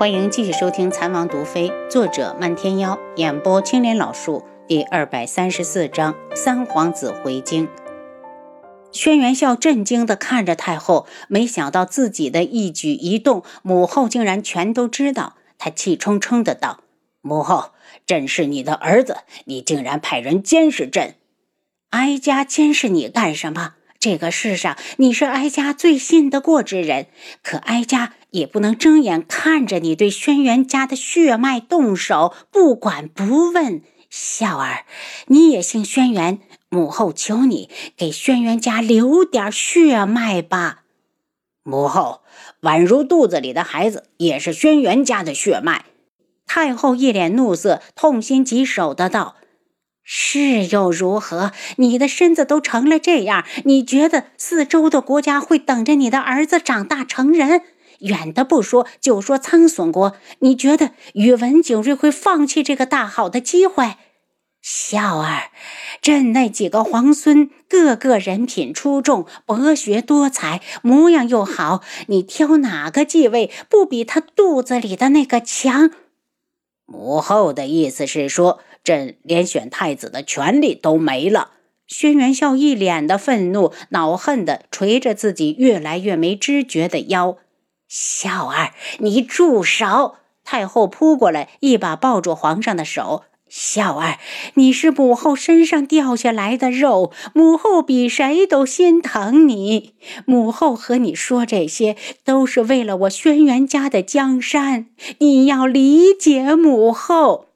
欢迎继续收听《残王毒妃》，作者漫天妖，演播青莲老树，第二百三十四章：三皇子回京。轩辕笑震惊地看着太后，没想到自己的一举一动，母后竟然全都知道。他气冲冲的道：“母后，朕是你的儿子，你竟然派人监视朕！哀家监视你干什么？这个世上你是哀家最信得过之人，可哀家……”也不能睁眼看着你对轩辕家的血脉动手，不管不问。孝儿，你也姓轩辕，母后求你给轩辕家留点血脉吧。母后，宛如肚子里的孩子也是轩辕家的血脉。太后一脸怒色，痛心疾首的道：“是又如何？你的身子都成了这样，你觉得四周的国家会等着你的儿子长大成人？”远的不说，就说苍隼国，你觉得宇文景睿会放弃这个大好的机会？笑儿，朕那几个皇孙，个个人品出众，博学多才，模样又好，你挑哪个继位，不比他肚子里的那个强？母后的意思是说，朕连选太子的权利都没了。轩辕笑一脸的愤怒，恼恨的捶着自己越来越没知觉的腰。笑儿，你住手！太后扑过来，一把抱住皇上的手。笑儿，你是母后身上掉下来的肉，母后比谁都心疼你。母后和你说这些，都是为了我轩辕家的江山。你要理解母后。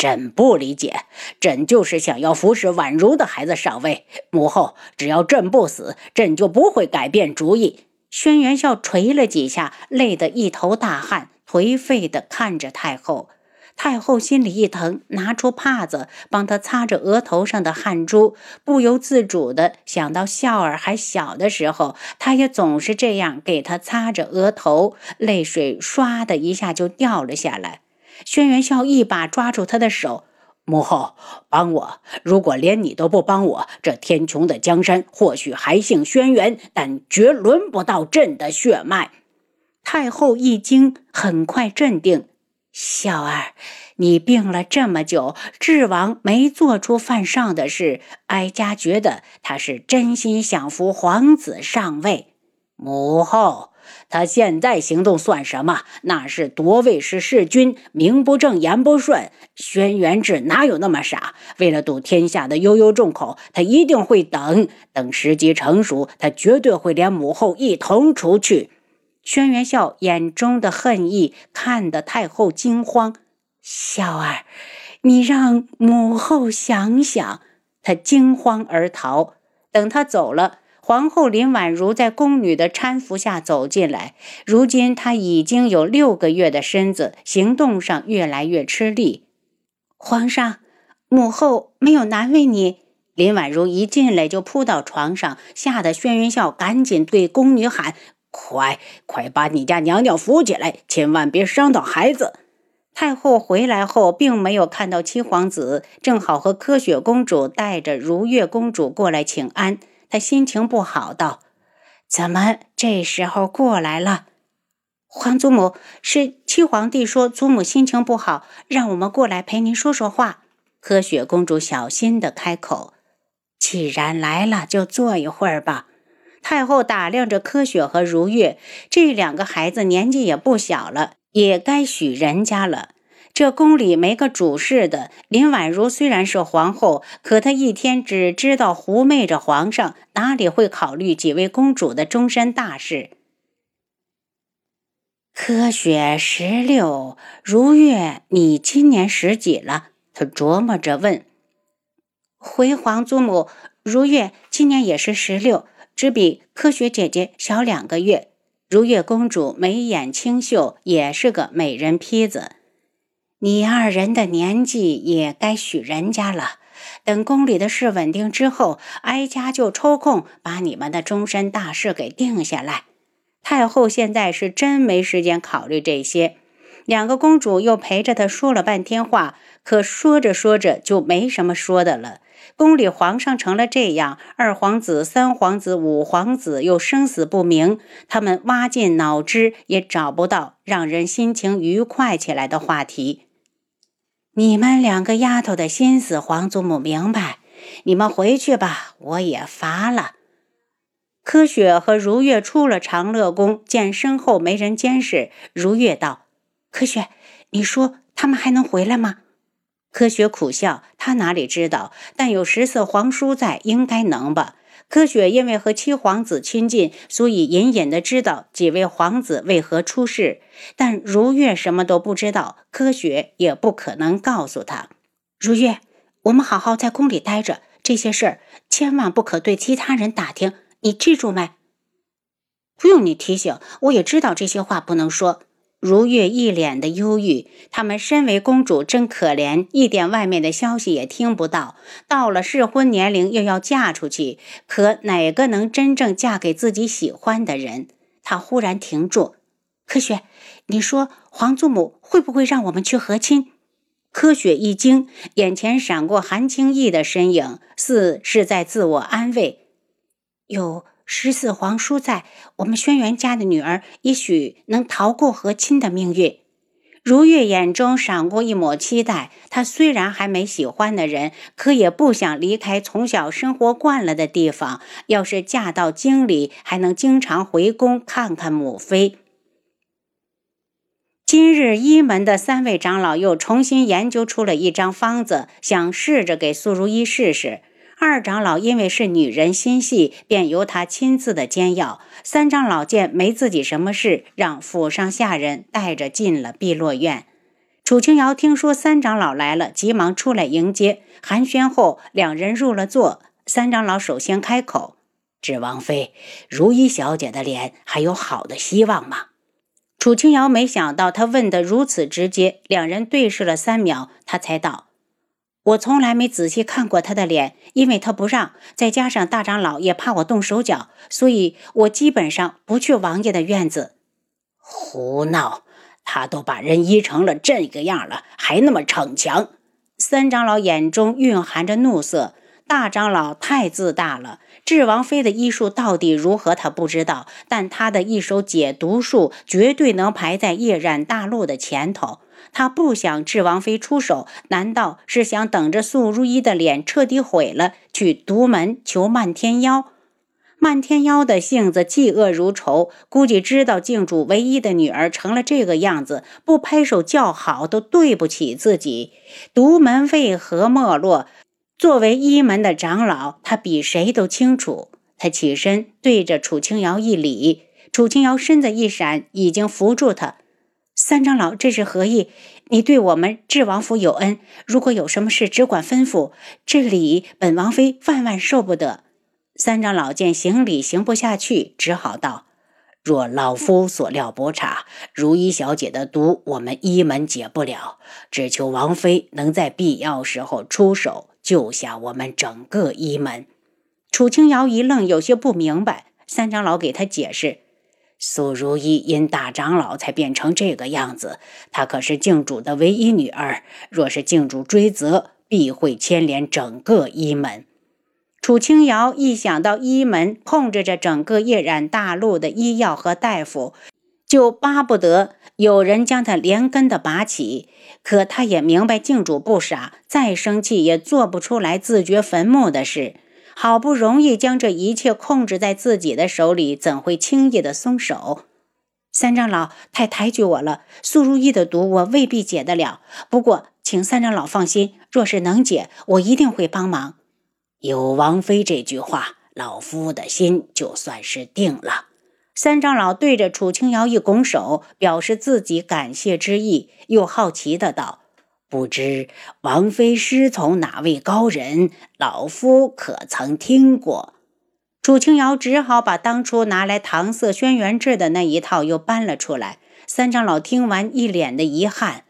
朕不理解，朕就是想要服侍宛如的孩子上位。母后，只要朕不死，朕就不会改变主意。轩辕笑捶了几下，累得一头大汗，颓废地看着太后。太后心里一疼，拿出帕子帮他擦着额头上的汗珠，不由自主地想到笑儿还小的时候，他也总是这样给他擦着额头，泪水唰的一下就掉了下来。轩辕笑一把抓住他的手。母后，帮我！如果连你都不帮我，这天穹的江山或许还姓轩辕，但绝轮不到朕的血脉。太后一惊，很快镇定：“笑儿，你病了这么久，智王没做出犯上的事，哀家觉得他是真心想扶皇子上位。”母后。他现在行动算什么？那是夺位是弑君，名不正言不顺。轩辕志哪有那么傻？为了堵天下的悠悠众口，他一定会等等时机成熟，他绝对会连母后一同除去。轩辕笑眼中的恨意看得太后惊慌。笑儿，你让母后想想。他惊慌而逃。等他走了。皇后林婉如在宫女的搀扶下走进来。如今她已经有六个月的身子，行动上越来越吃力。皇上，母后没有难为你。林婉如一进来就扑到床上，吓得轩辕笑赶紧对宫女喊：“快快把你家娘娘扶起来，千万别伤到孩子。”太后回来后，并没有看到七皇子，正好和柯雪公主带着如月公主过来请安。他心情不好，道：“怎么这时候过来了？”皇祖母是七皇帝说祖母心情不好，让我们过来陪您说说话。柯雪公主小心的开口：“既然来了，就坐一会儿吧。”太后打量着柯雪和如月这两个孩子，年纪也不小了，也该许人家了。这宫里没个主事的，林婉如虽然是皇后，可她一天只知道狐媚着皇上，哪里会考虑几位公主的终身大事？柯雪十六，如月，你今年十几了？他琢磨着问。回皇祖母，如月今年也是十六，只比柯雪姐姐小两个月。如月公主眉眼清秀，也是个美人坯子。你二人的年纪也该许人家了。等宫里的事稳定之后，哀家就抽空把你们的终身大事给定下来。太后现在是真没时间考虑这些。两个公主又陪着她说了半天话，可说着说着就没什么说的了。宫里皇上成了这样，二皇子、三皇子、五皇子又生死不明，他们挖尽脑汁也找不到让人心情愉快起来的话题。你们两个丫头的心思，皇祖母明白。你们回去吧，我也乏了。柯雪和如月出了长乐宫，见身后没人监视，如月道：“柯雪，你说他们还能回来吗？”科学苦笑，他哪里知道？但有十四皇叔在，应该能吧。科学因为和七皇子亲近，所以隐隐的知道几位皇子为何出事。但如月什么都不知道，科学也不可能告诉他。如月，我们好好在宫里待着，这些事儿千万不可对其他人打听，你记住没？不用你提醒，我也知道这些话不能说。如月一脸的忧郁，他们身为公主真可怜，一点外面的消息也听不到。到了适婚年龄，又要嫁出去，可哪个能真正嫁给自己喜欢的人？他忽然停住，柯雪，你说皇祖母会不会让我们去和亲？柯雪一惊，眼前闪过韩青义的身影，似是在自我安慰。有。十四皇叔在，我们轩辕家的女儿也许能逃过和亲的命运。如月眼中闪过一抹期待。她虽然还没喜欢的人，可也不想离开从小生活惯了的地方。要是嫁到京里，还能经常回宫看看母妃。今日一门的三位长老又重新研究出了一张方子，想试着给苏如意试试。二长老因为是女人心细，便由他亲自的煎药。三长老见没自己什么事，让府上下人带着进了碧落院。楚清瑶听说三长老来了，急忙出来迎接。寒暄后，两人入了座。三长老首先开口：“指王妃，如意小姐的脸还有好的希望吗？”楚清瑶没想到他问得如此直接，两人对视了三秒，他才道。我从来没仔细看过他的脸，因为他不让，再加上大长老也怕我动手脚，所以我基本上不去王爷的院子。胡闹！他都把人医成了这个样了，还那么逞强！三长老眼中蕴含着怒色。大长老太自大了，智王妃的医术到底如何，他不知道，但他的一手解毒术绝对能排在夜染大陆的前头。他不想智王妃出手，难道是想等着素如意的脸彻底毁了，去独门求漫天妖？漫天妖的性子嫉恶如仇，估计知道靖主唯一的女儿成了这个样子，不拍手叫好都对不起自己。独门为何没落？作为一门的长老，他比谁都清楚。他起身对着楚清瑶一礼，楚清瑶身子一闪，已经扶住他。三长老，这是何意？你对我们智王府有恩，如果有什么事，只管吩咐。这礼，本王妃万万受不得。三长老见行礼行不下去，只好道：“若老夫所料不差，如意小姐的毒，我们一门解不了，只求王妃能在必要时候出手，救下我们整个一门。”楚清瑶一愣，有些不明白。三长老给他解释。苏如意因大长老才变成这个样子，她可是靖主的唯一女儿。若是靖主追责，必会牵连整个医门。楚清瑶一想到医门控制着整个夜染大陆的医药和大夫，就巴不得有人将他连根的拔起。可他也明白靖主不傻，再生气也做不出来自掘坟墓的事。好不容易将这一切控制在自己的手里，怎会轻易的松手？三长老太抬举我了，苏如意的毒我未必解得了。不过，请三长老放心，若是能解，我一定会帮忙。有王妃这句话，老夫的心就算是定了。三长老对着楚清瑶一拱手，表示自己感谢之意，又好奇的道。不知王妃师从哪位高人？老夫可曾听过？楚清瑶只好把当初拿来搪塞轩辕志的那一套又搬了出来。三长老听完，一脸的遗憾。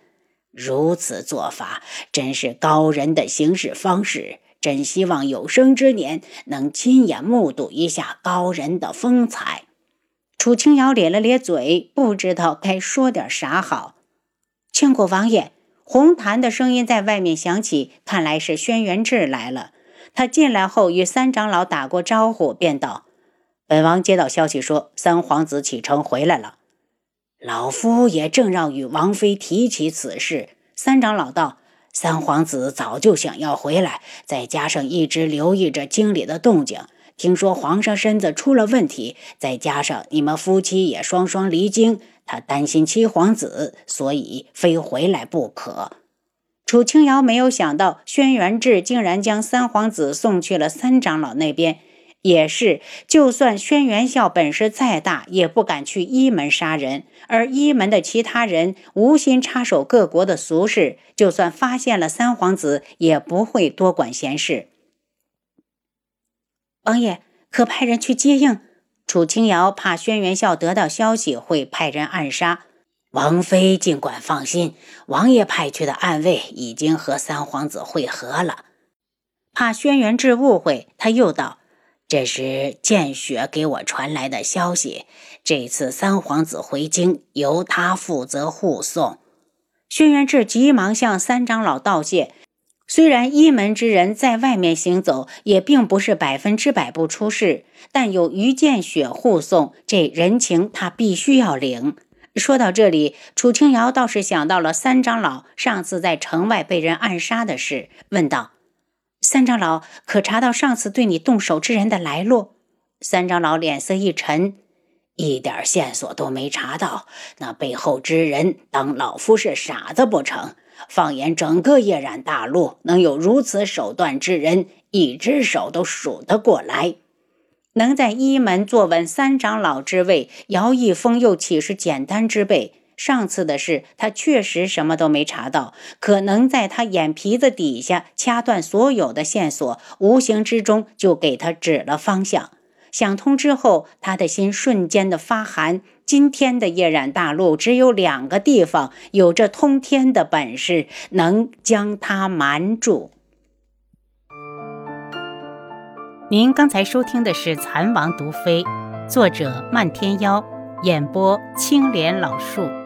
如此做法，真是高人的行事方式。真希望有生之年能亲眼目睹一下高人的风采。楚清瑶咧了咧嘴，不知道该说点啥好。千果王爷。红檀的声音在外面响起，看来是轩辕志来了。他进来后与三长老打过招呼，便道：“本王接到消息说，三皇子启程回来了。老夫也正让与王妃提起此事。”三长老道：“三皇子早就想要回来，再加上一直留意着京里的动静，听说皇上身子出了问题，再加上你们夫妻也双双离京，他担心七皇子，所以非回来不可。”楚清瑶没有想到，轩辕志竟然将三皇子送去了三长老那边。也是，就算轩辕笑本事再大，也不敢去一门杀人。而一门的其他人无心插手各国的俗事，就算发现了三皇子，也不会多管闲事。王爷，可派人去接应？楚清瑶怕轩辕笑得到消息，会派人暗杀。王妃尽管放心，王爷派去的暗卫已经和三皇子会合了。怕轩辕志误会，他又道：“这是见雪给我传来的消息。这次三皇子回京，由他负责护送。”轩辕志急忙向三长老道谢。虽然一门之人在外面行走，也并不是百分之百不出事，但有于见雪护送，这人情他必须要领。说到这里，楚清瑶倒是想到了三长老上次在城外被人暗杀的事，问道：“三长老可查到上次对你动手之人的来路？”三长老脸色一沉：“一点线索都没查到，那背后之人当老夫是傻子不成？放眼整个夜染大陆，能有如此手段之人，一只手都数得过来。”能在一门坐稳三长老之位，姚一峰又岂是简单之辈？上次的事，他确实什么都没查到，可能在他眼皮子底下掐断所有的线索，无形之中就给他指了方向。想通之后，他的心瞬间的发寒。今天的夜染大陆，只有两个地方有着通天的本事，能将他瞒住。您刚才收听的是《蚕王毒妃》，作者漫天妖，演播青莲老树。